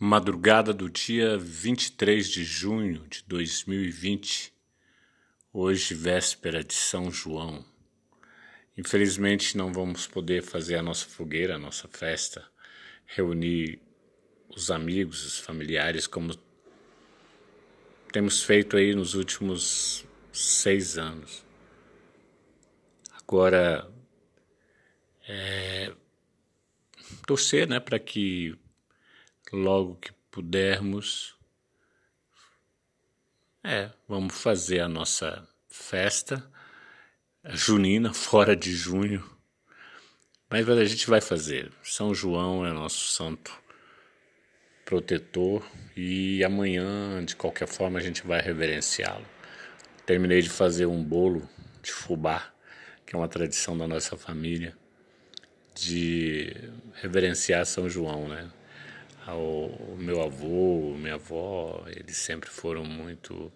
Madrugada do dia 23 de junho de 2020, hoje véspera de São João. Infelizmente não vamos poder fazer a nossa fogueira, a nossa festa, reunir os amigos, os familiares, como temos feito aí nos últimos seis anos. Agora, é, torcer né, para que logo que pudermos, é, vamos fazer a nossa festa junina fora de junho. Mas a gente vai fazer. São João é nosso santo protetor e amanhã, de qualquer forma, a gente vai reverenciá-lo. Terminei de fazer um bolo de fubá, que é uma tradição da nossa família, de reverenciar São João, né? O meu avô, minha avó, eles sempre foram muito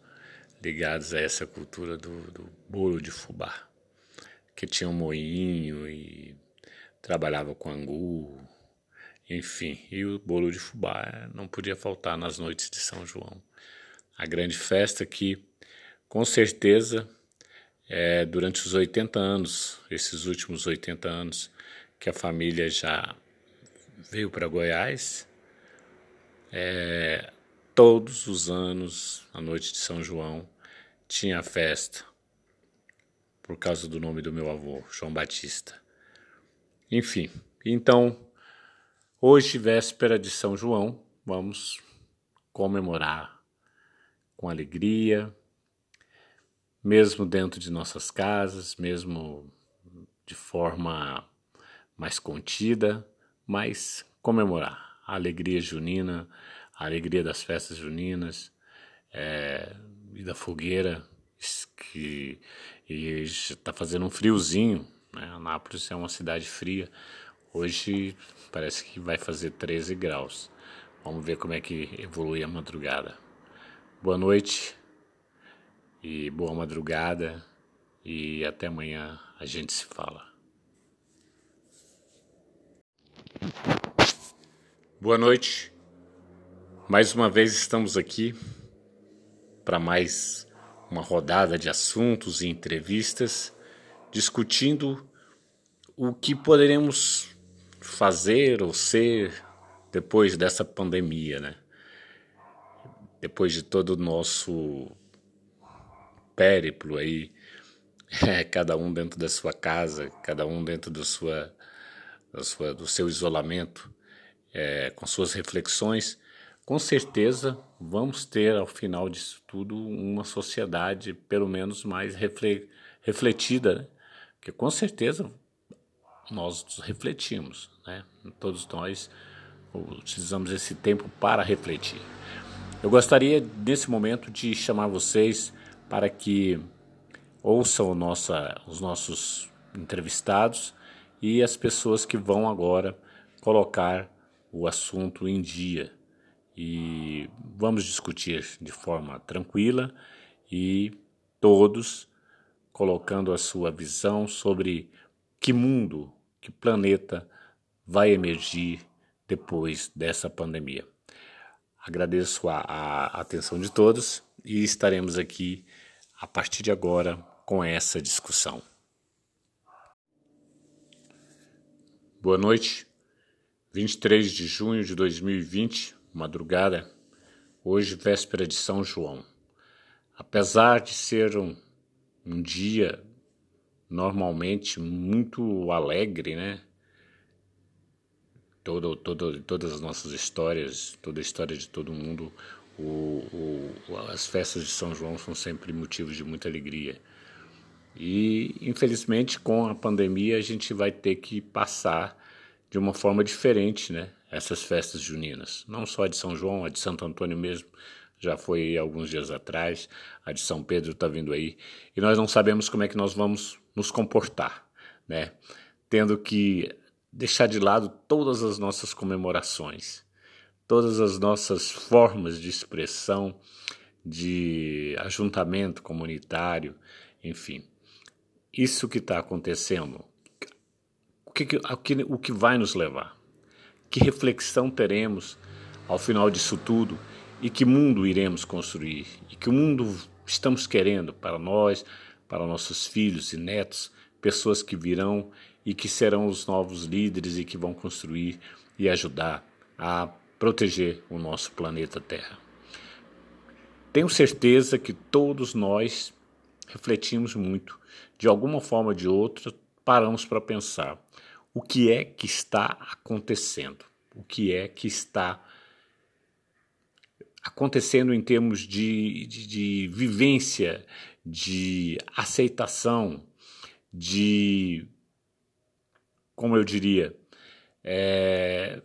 ligados a essa cultura do, do bolo de fubá, que tinha um moinho e trabalhava com angu, enfim, e o bolo de fubá não podia faltar nas noites de São João. A grande festa que, com certeza, é, durante os 80 anos, esses últimos 80 anos, que a família já veio para Goiás, é, todos os anos, a noite de São João, tinha festa, por causa do nome do meu avô, João Batista. Enfim, então, hoje, véspera de São João, vamos comemorar com alegria, mesmo dentro de nossas casas, mesmo de forma mais contida, mas comemorar a alegria junina, a alegria das festas juninas é, e da fogueira, que está fazendo um friozinho. Né? Anápolis é uma cidade fria. Hoje parece que vai fazer 13 graus. Vamos ver como é que evolui a madrugada. Boa noite e boa madrugada e até amanhã a gente se fala. Boa noite. Mais uma vez estamos aqui para mais uma rodada de assuntos e entrevistas discutindo o que poderemos fazer ou ser depois dessa pandemia, né? Depois de todo o nosso périplo aí, é, cada um dentro da sua casa, cada um dentro do, sua, da sua, do seu isolamento é, com suas reflexões, com certeza vamos ter ao final disso tudo uma sociedade pelo menos mais refletida, né? porque com certeza nós refletimos, né? todos nós utilizamos esse tempo para refletir. Eu gostaria nesse momento de chamar vocês para que ouçam nossa, os nossos entrevistados e as pessoas que vão agora colocar o assunto em dia e vamos discutir de forma tranquila e todos colocando a sua visão sobre que mundo, que planeta vai emergir depois dessa pandemia. Agradeço a, a atenção de todos e estaremos aqui a partir de agora com essa discussão. Boa noite. 23 de junho de 2020, madrugada, hoje véspera de São João. Apesar de ser um, um dia normalmente muito alegre, né? Todo, todo, todas as nossas histórias, toda a história de todo mundo, o, o, as festas de São João são sempre motivos de muita alegria. E, infelizmente, com a pandemia, a gente vai ter que passar de uma forma diferente, né? Essas festas juninas, não só a de São João, a de Santo Antônio mesmo, já foi alguns dias atrás, a de São Pedro está vindo aí, e nós não sabemos como é que nós vamos nos comportar, né? Tendo que deixar de lado todas as nossas comemorações, todas as nossas formas de expressão, de ajuntamento comunitário, enfim. Isso que está acontecendo o que, o que, o que vai nos levar? Que reflexão teremos ao final disso tudo e que mundo iremos construir e que mundo estamos querendo para nós, para nossos filhos e netos, pessoas que virão e que serão os novos líderes e que vão construir e ajudar a proteger o nosso planeta Terra. Tenho certeza que todos nós refletimos muito, de alguma forma ou de outra, paramos para pensar o que é que está acontecendo, o que é que está acontecendo em termos de, de, de vivência, de aceitação, de, como eu diria, é,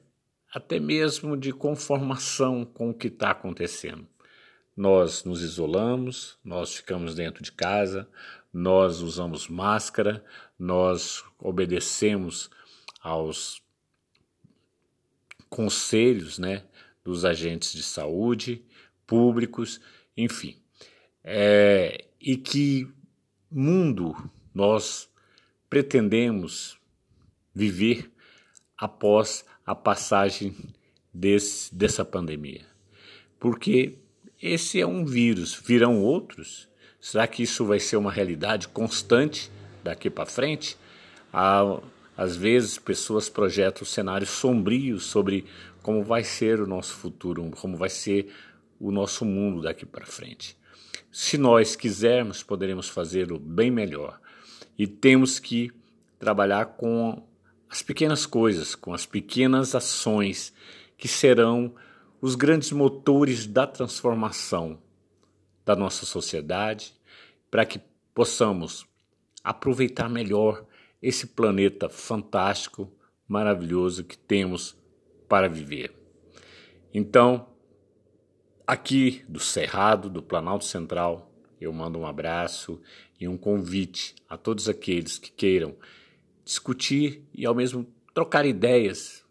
até mesmo de conformação com o que está acontecendo. Nós nos isolamos, nós ficamos dentro de casa, nós usamos máscara, nós obedecemos aos conselhos né, dos agentes de saúde públicos, enfim. É, e que mundo nós pretendemos viver após a passagem desse, dessa pandemia. Porque esse é um vírus, virão outros. Será que isso vai ser uma realidade constante daqui para frente? Há, às vezes, pessoas projetam cenários sombrios sobre como vai ser o nosso futuro, como vai ser o nosso mundo daqui para frente. Se nós quisermos, poderemos fazê-lo bem melhor. E temos que trabalhar com as pequenas coisas, com as pequenas ações que serão os grandes motores da transformação da nossa sociedade, para que possamos aproveitar melhor esse planeta fantástico, maravilhoso que temos para viver. Então, aqui do Cerrado, do Planalto Central, eu mando um abraço e um convite a todos aqueles que queiram discutir e ao mesmo trocar ideias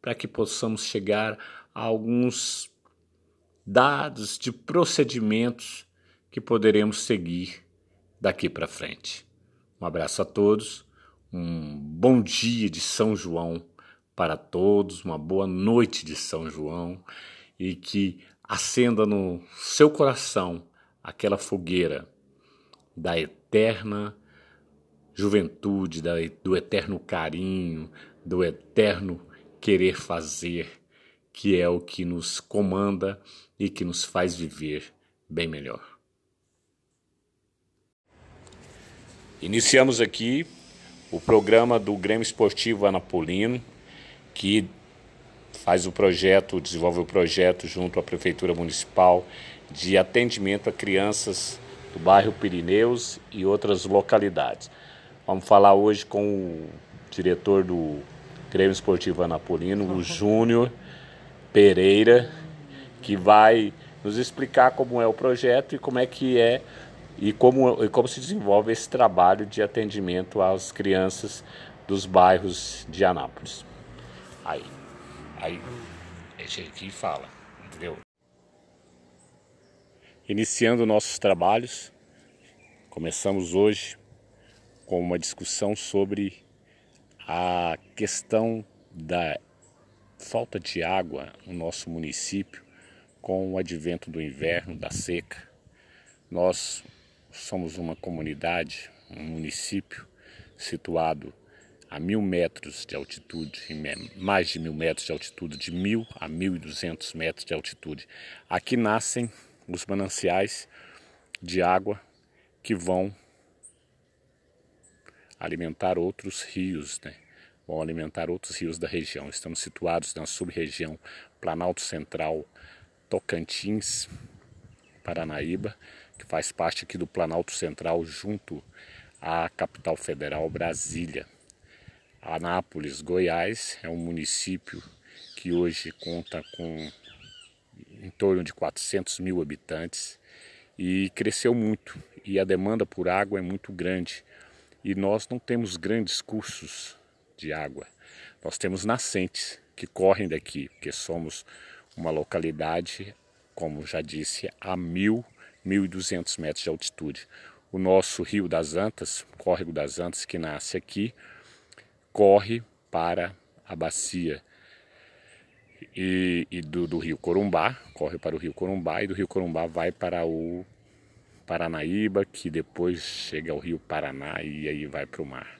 para que possamos chegar a alguns dados de procedimentos que poderemos seguir daqui para frente. Um abraço a todos, um bom dia de São João para todos, uma boa noite de São João e que acenda no seu coração aquela fogueira da eterna juventude, do eterno carinho, do eterno querer fazer, que é o que nos comanda e que nos faz viver bem melhor. Iniciamos aqui o programa do Grêmio Esportivo Anapolino, que faz o projeto, desenvolve o projeto junto à Prefeitura Municipal de atendimento a crianças do bairro Pirineus e outras localidades. Vamos falar hoje com o diretor do Grêmio Esportivo Anapolino, o Júnior Pereira, que vai nos explicar como é o projeto e como é que é e como, e como se desenvolve esse trabalho de atendimento às crianças dos bairros de Anápolis. Aí, aí, esse aqui fala, entendeu? Iniciando nossos trabalhos, começamos hoje com uma discussão sobre a questão da falta de água no nosso município com o advento do inverno, da seca. Nós somos uma comunidade, um município situado a mil metros de altitude, mais de mil metros de altitude, de mil a mil e duzentos metros de altitude. Aqui nascem os mananciais de água que vão alimentar outros rios, né? vão alimentar outros rios da região. Estamos situados na sub-região Planalto Central, Tocantins, Paranaíba, que faz parte aqui do Planalto Central, junto à capital federal Brasília. Anápolis, Goiás, é um município que hoje conta com em torno de 400 mil habitantes e cresceu muito e a demanda por água é muito grande e nós não temos grandes cursos de água. Nós temos nascentes que correm daqui, porque somos uma localidade, como já disse, a mil, mil e duzentos metros de altitude. O nosso Rio das Antas, Córrego das Antas, que nasce aqui, corre para a bacia e, e do, do, rio Corumbá, corre para o rio Corumbá e do rio Corumbá vai para o Paranaíba, que depois chega ao rio Paraná e aí vai para o mar.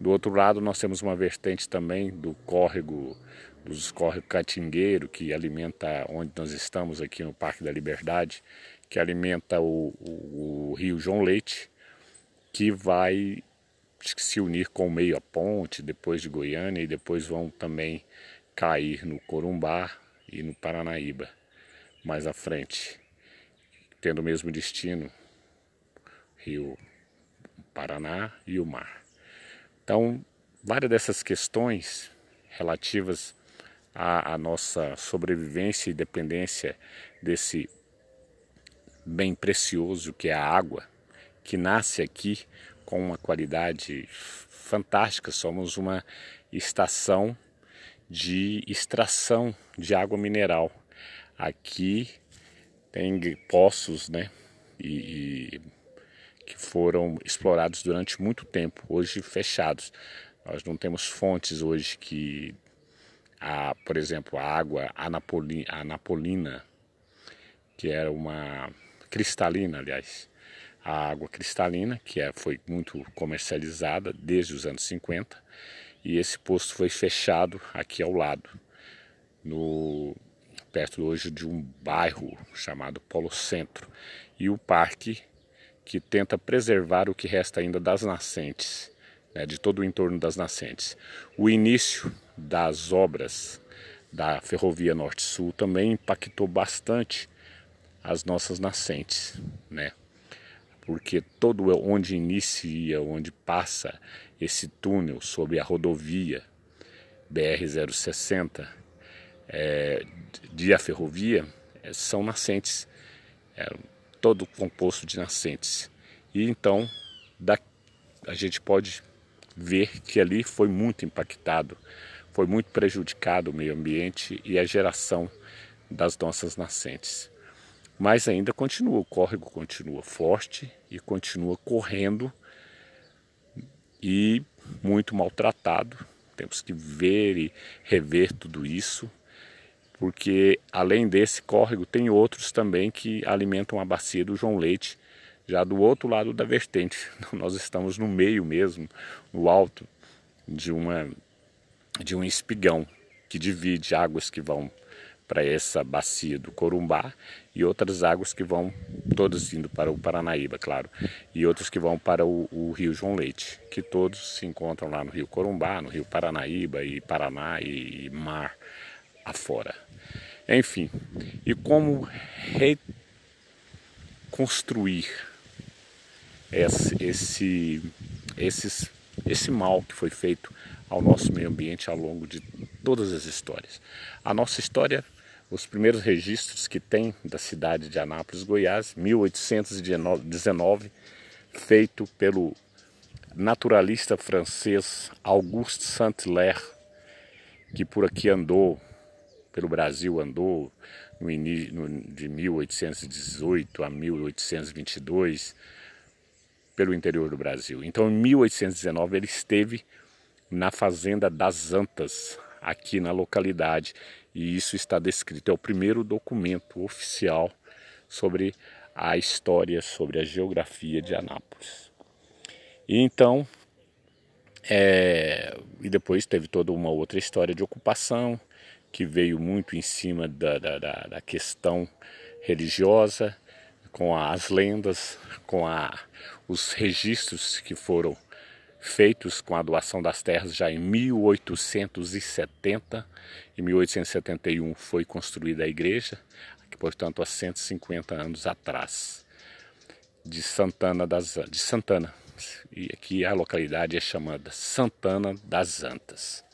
Do outro lado nós temos uma vertente também do córrego, dos córregos Catingueiro, que alimenta onde nós estamos aqui no Parque da Liberdade, que alimenta o, o, o rio João Leite, que vai se unir com o meio a ponte, depois de Goiânia, e depois vão também cair no Corumbá e no Paranaíba, mais à frente, tendo o mesmo destino, Rio Paraná e o mar. Então, várias dessas questões relativas à, à nossa sobrevivência e dependência desse bem precioso que é a água, que nasce aqui com uma qualidade fantástica. Somos uma estação de extração de água mineral. Aqui tem poços, né? E, e, que foram explorados durante muito tempo, hoje fechados. Nós não temos fontes hoje que, a, por exemplo, a água anapolina, anapolina, que era uma cristalina, aliás, a água cristalina, que é, foi muito comercializada desde os anos 50, e esse posto foi fechado aqui ao lado, no, perto hoje de um bairro chamado Polo Centro. E o parque que tenta preservar o que resta ainda das nascentes, né, de todo o entorno das nascentes. O início das obras da Ferrovia Norte-Sul também impactou bastante as nossas nascentes, né? Porque todo onde inicia, onde passa esse túnel sobre a rodovia BR-060 é, de a ferrovia é, são nascentes. É, todo composto de nascentes. E então da, a gente pode ver que ali foi muito impactado, foi muito prejudicado o meio ambiente e a geração das nossas nascentes. Mas ainda continua, o córrego continua forte e continua correndo e muito maltratado. Temos que ver e rever tudo isso porque além desse córrego tem outros também que alimentam a bacia do João Leite, já do outro lado da vertente. Nós estamos no meio mesmo, no alto de uma de um espigão que divide águas que vão para essa bacia do Corumbá e outras águas que vão todas indo para o Paranaíba, claro, e outras que vão para o, o, Rio João Leite, que todos se encontram lá no Rio Corumbá, no Rio Paranaíba e Paraná e mar afora. Enfim, e como reconstruir esse, esse, esses, esse mal que foi feito ao nosso meio ambiente ao longo de todas as histórias. A nossa história, os primeiros registros que tem da cidade de Anápolis, Goiás, 1819, feito pelo naturalista francês Auguste Saint-Hilaire, que por aqui andou pelo Brasil andou no início, de 1818 a 1822 pelo interior do Brasil. Então, em 1819 ele esteve na fazenda das Antas, aqui na localidade, e isso está descrito. É o primeiro documento oficial sobre a história, sobre a geografia de Anápolis. E então, é, e depois teve toda uma outra história de ocupação, que veio muito em cima da, da, da questão religiosa, com as lendas, com a, os registros que foram feitos com a doação das terras já em 1870. Em 1871 foi construída a igreja, portanto há 150 anos atrás, de Santana das de Santana. E aqui a localidade é chamada Santana das Antas.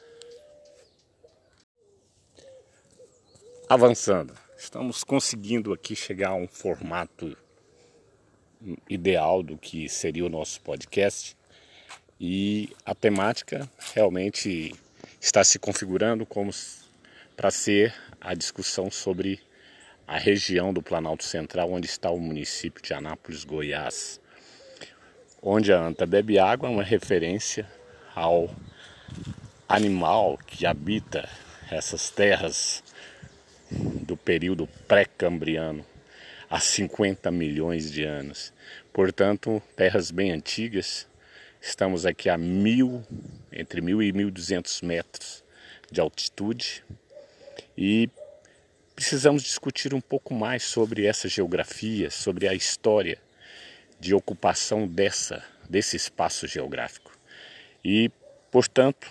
avançando. Estamos conseguindo aqui chegar a um formato ideal do que seria o nosso podcast e a temática realmente está se configurando como para ser a discussão sobre a região do Planalto Central onde está o município de Anápolis, Goiás, onde a anta bebe água é uma referência ao animal que habita essas terras do período pré-cambriano há 50 milhões de anos. Portanto, terras bem antigas. Estamos aqui a mil, entre mil e mil duzentos metros de altitude e precisamos discutir um pouco mais sobre essa geografia, sobre a história de ocupação dessa desse espaço geográfico. E, portanto,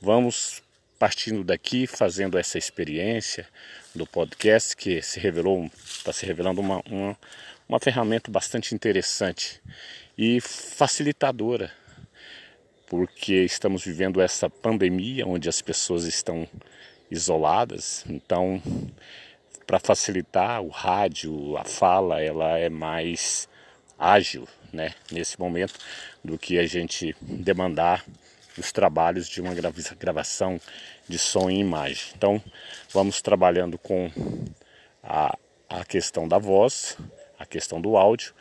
vamos partindo daqui, fazendo essa experiência do podcast que se revelou, está se revelando uma, uma, uma ferramenta bastante interessante e facilitadora, porque estamos vivendo essa pandemia onde as pessoas estão isoladas, então para facilitar o rádio, a fala, ela é mais ágil, né, nesse momento do que a gente demandar os trabalhos de uma gravação de som e imagem. Então, vamos trabalhando com a, a questão da voz, a questão do áudio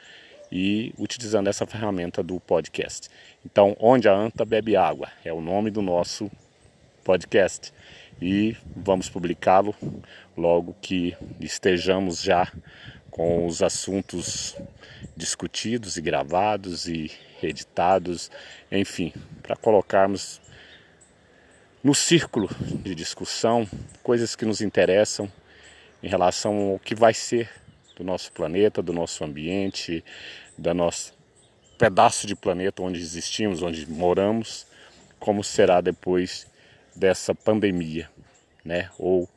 e utilizando essa ferramenta do podcast. Então, Onde a Anta Bebe Água é o nome do nosso podcast e vamos publicá-lo logo que estejamos já com os assuntos discutidos e gravados e editados, enfim, para colocarmos no círculo de discussão coisas que nos interessam em relação ao que vai ser do nosso planeta, do nosso ambiente, da nosso pedaço de planeta onde existimos, onde moramos, como será depois dessa pandemia, né? Ou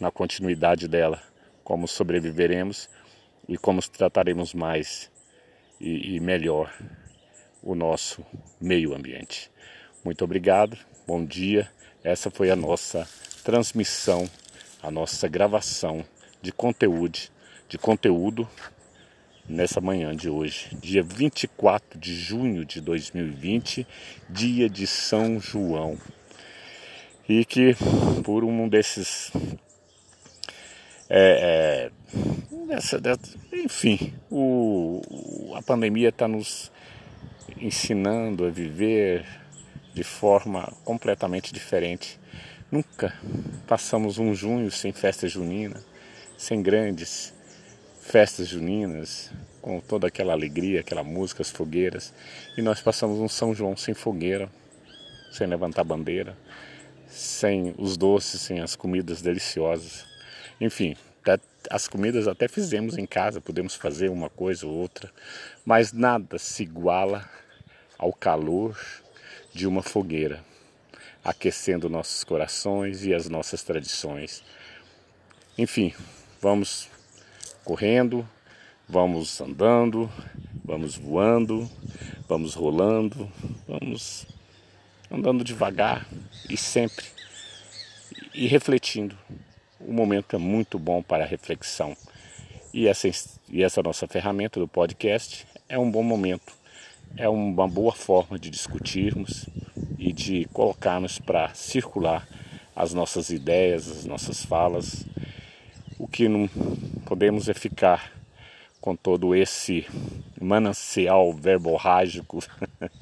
na continuidade dela, como sobreviveremos e como trataremos mais e, e melhor o nosso meio ambiente. Muito obrigado, bom dia. Essa foi a nossa transmissão, a nossa gravação de conteúdo, de conteúdo nessa manhã de hoje, dia 24 de junho de 2020, dia de São João. E que por um desses é, é, dessa, dessa, enfim, o, a pandemia está nos ensinando a viver de forma completamente diferente. Nunca passamos um junho sem festa junina, sem grandes festas juninas, com toda aquela alegria, aquela música, as fogueiras. E nós passamos um São João sem fogueira, sem levantar bandeira, sem os doces, sem as comidas deliciosas. Enfim, as comidas até fizemos em casa, podemos fazer uma coisa ou outra, mas nada se iguala ao calor de uma fogueira, aquecendo nossos corações e as nossas tradições. Enfim, vamos correndo, vamos andando, vamos voando, vamos rolando, vamos andando devagar e sempre e refletindo o momento é muito bom para reflexão. E essa, e essa nossa ferramenta do podcast é um bom momento, é uma boa forma de discutirmos e de colocarmos para circular as nossas ideias, as nossas falas. O que não podemos é ficar com todo esse manancial verborrágico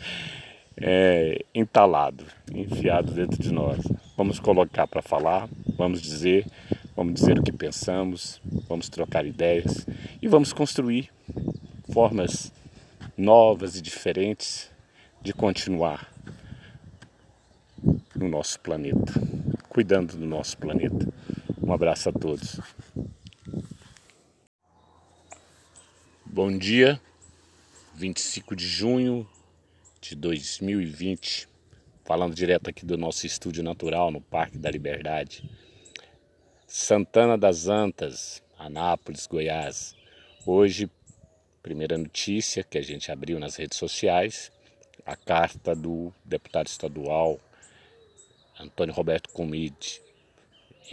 é, entalado, enfiado dentro de nós. Vamos colocar para falar, vamos dizer, vamos dizer o que pensamos, vamos trocar ideias e vamos construir formas novas e diferentes de continuar no nosso planeta, cuidando do nosso planeta. Um abraço a todos. Bom dia, 25 de junho de 2020, falando direto aqui do nosso estúdio natural no Parque da Liberdade. Santana das Antas, Anápolis, Goiás. Hoje, primeira notícia que a gente abriu nas redes sociais, a carta do deputado estadual Antônio Roberto Comide,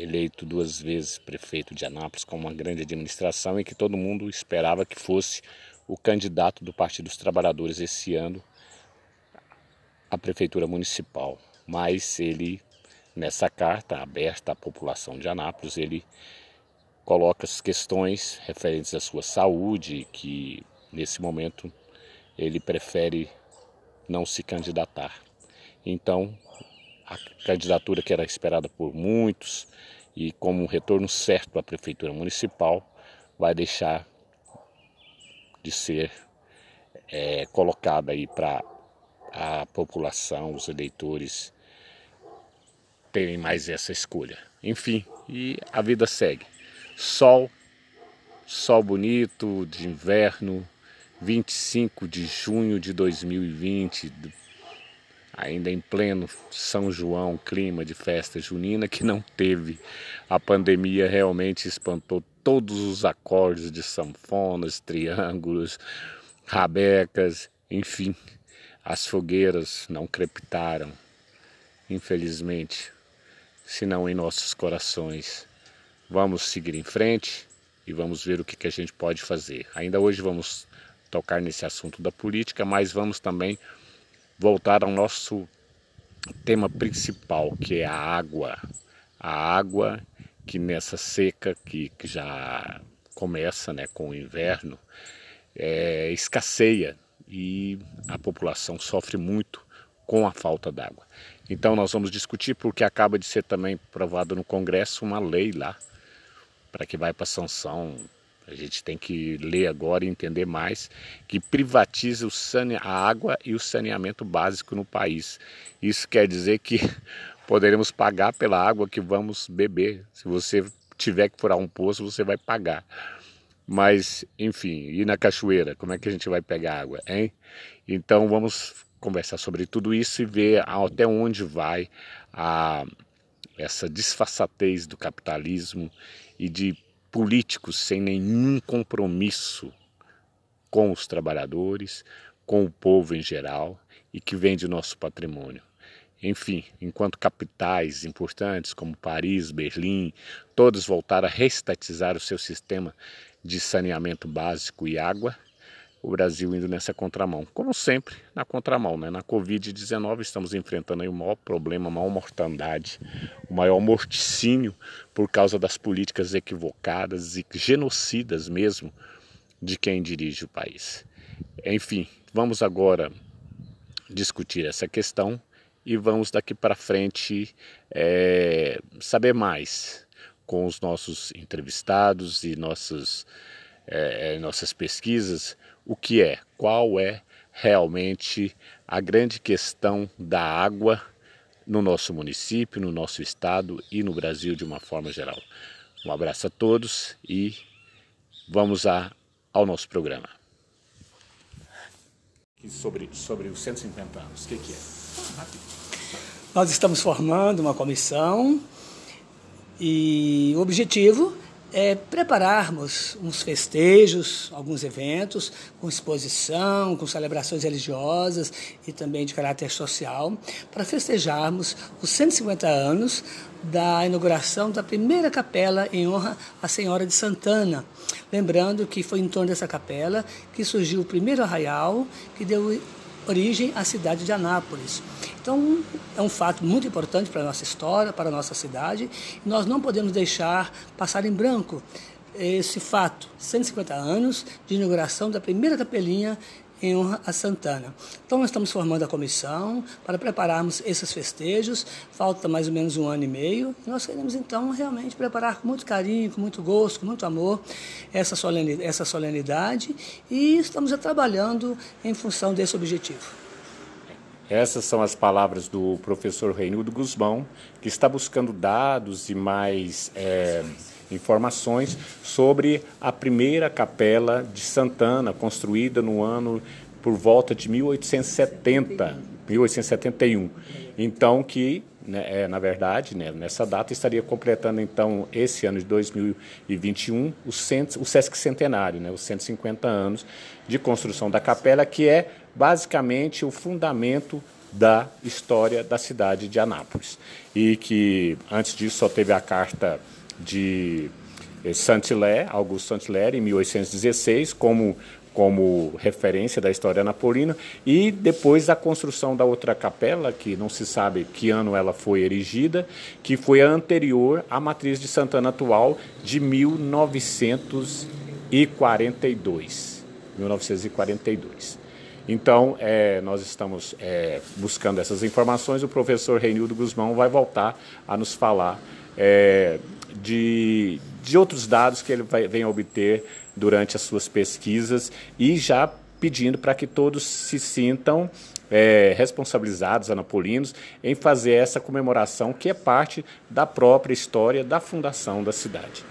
eleito duas vezes prefeito de Anápolis com uma grande administração e que todo mundo esperava que fosse o candidato do Partido dos Trabalhadores esse ano à Prefeitura Municipal, mas ele, nessa carta aberta à população de Anápolis, ele coloca as questões referentes à sua saúde, que nesse momento ele prefere não se candidatar. Então, a candidatura que era esperada por muitos e como um retorno certo à prefeitura municipal, vai deixar de ser é, colocada aí para a população, os eleitores terem mais essa escolha. Enfim, e a vida segue. Sol, sol bonito de inverno, 25 de junho de 2020, ainda em pleno São João, clima de festa junina que não teve. A pandemia realmente espantou todos os acordes de sanfonas, triângulos, rabecas, enfim. As fogueiras não crepitaram, infelizmente, senão em nossos corações. Vamos seguir em frente e vamos ver o que, que a gente pode fazer. Ainda hoje vamos tocar nesse assunto da política, mas vamos também voltar ao nosso tema principal, que é a água. A água que nessa seca que, que já começa né, com o inverno, é, escasseia e a população sofre muito com a falta d'água. Então nós vamos discutir porque acaba de ser também aprovado no Congresso uma lei lá para que vai para sanção. A gente tem que ler agora e entender mais que privatiza sane... a água e o saneamento básico no país. Isso quer dizer que poderemos pagar pela água que vamos beber. Se você tiver que furar um poço, você vai pagar. Mas, enfim, e na cachoeira, como é que a gente vai pegar água, hein? Então vamos conversar sobre tudo isso e ver até onde vai a, essa disfarçatez do capitalismo e de políticos sem nenhum compromisso com os trabalhadores, com o povo em geral e que vende nosso patrimônio. Enfim, enquanto capitais importantes como Paris, Berlim, todos voltaram a reestatizar o seu sistema de saneamento básico e água, o Brasil indo nessa contramão. Como sempre, na contramão, né? Na Covid-19 estamos enfrentando aí o maior problema, a maior mortandade, o maior morticínio por causa das políticas equivocadas e genocidas mesmo de quem dirige o país. Enfim, vamos agora discutir essa questão e vamos daqui para frente é, saber mais com os nossos entrevistados e nossas, é, é, nossas pesquisas o que é, qual é realmente a grande questão da água no nosso município, no nosso estado e no Brasil de uma forma geral. Um abraço a todos e vamos a, ao nosso programa. Sobre, sobre os 150 anos, o que, que é? Nós estamos formando uma comissão e o objetivo é prepararmos uns festejos, alguns eventos, com exposição, com celebrações religiosas e também de caráter social, para festejarmos os 150 anos da inauguração da primeira capela em honra à Senhora de Santana. Lembrando que foi em torno dessa capela que surgiu o primeiro arraial que deu origem à cidade de Anápolis. Então, é um fato muito importante para a nossa história, para a nossa cidade, e nós não podemos deixar passar em branco esse fato, 150 anos de inauguração da primeira capelinha em honra a Santana. Então, nós estamos formando a comissão para prepararmos esses festejos. Falta mais ou menos um ano e meio. E nós queremos, então, realmente preparar com muito carinho, com muito gosto, com muito amor essa solenidade, essa solenidade e estamos trabalhando em função desse objetivo. Essas são as palavras do professor Reinaldo Guzmão, que está buscando dados e mais. É informações sobre a primeira capela de Santana, construída no ano por volta de 1870, 1871. Então, que, né, é, na verdade, né, nessa data estaria completando, então, esse ano de 2021, o, cento, o Sesc Centenário, né, os 150 anos de construção da capela, que é basicamente o fundamento da história da cidade de Anápolis. E que, antes disso, só teve a carta de eh, Saint-Hilaire, Augusto Saint-Hilaire, em 1816, como, como referência da história napolina, e depois a construção da outra capela, que não se sabe que ano ela foi erigida, que foi a anterior à matriz de Santana atual, de 1942. 1942. Então, é, nós estamos é, buscando essas informações. O professor Reinildo Guzmão vai voltar a nos falar é, de, de outros dados que ele vai, vem obter durante as suas pesquisas e já pedindo para que todos se sintam é, responsabilizados, anapolinos, em fazer essa comemoração que é parte da própria história da fundação da cidade.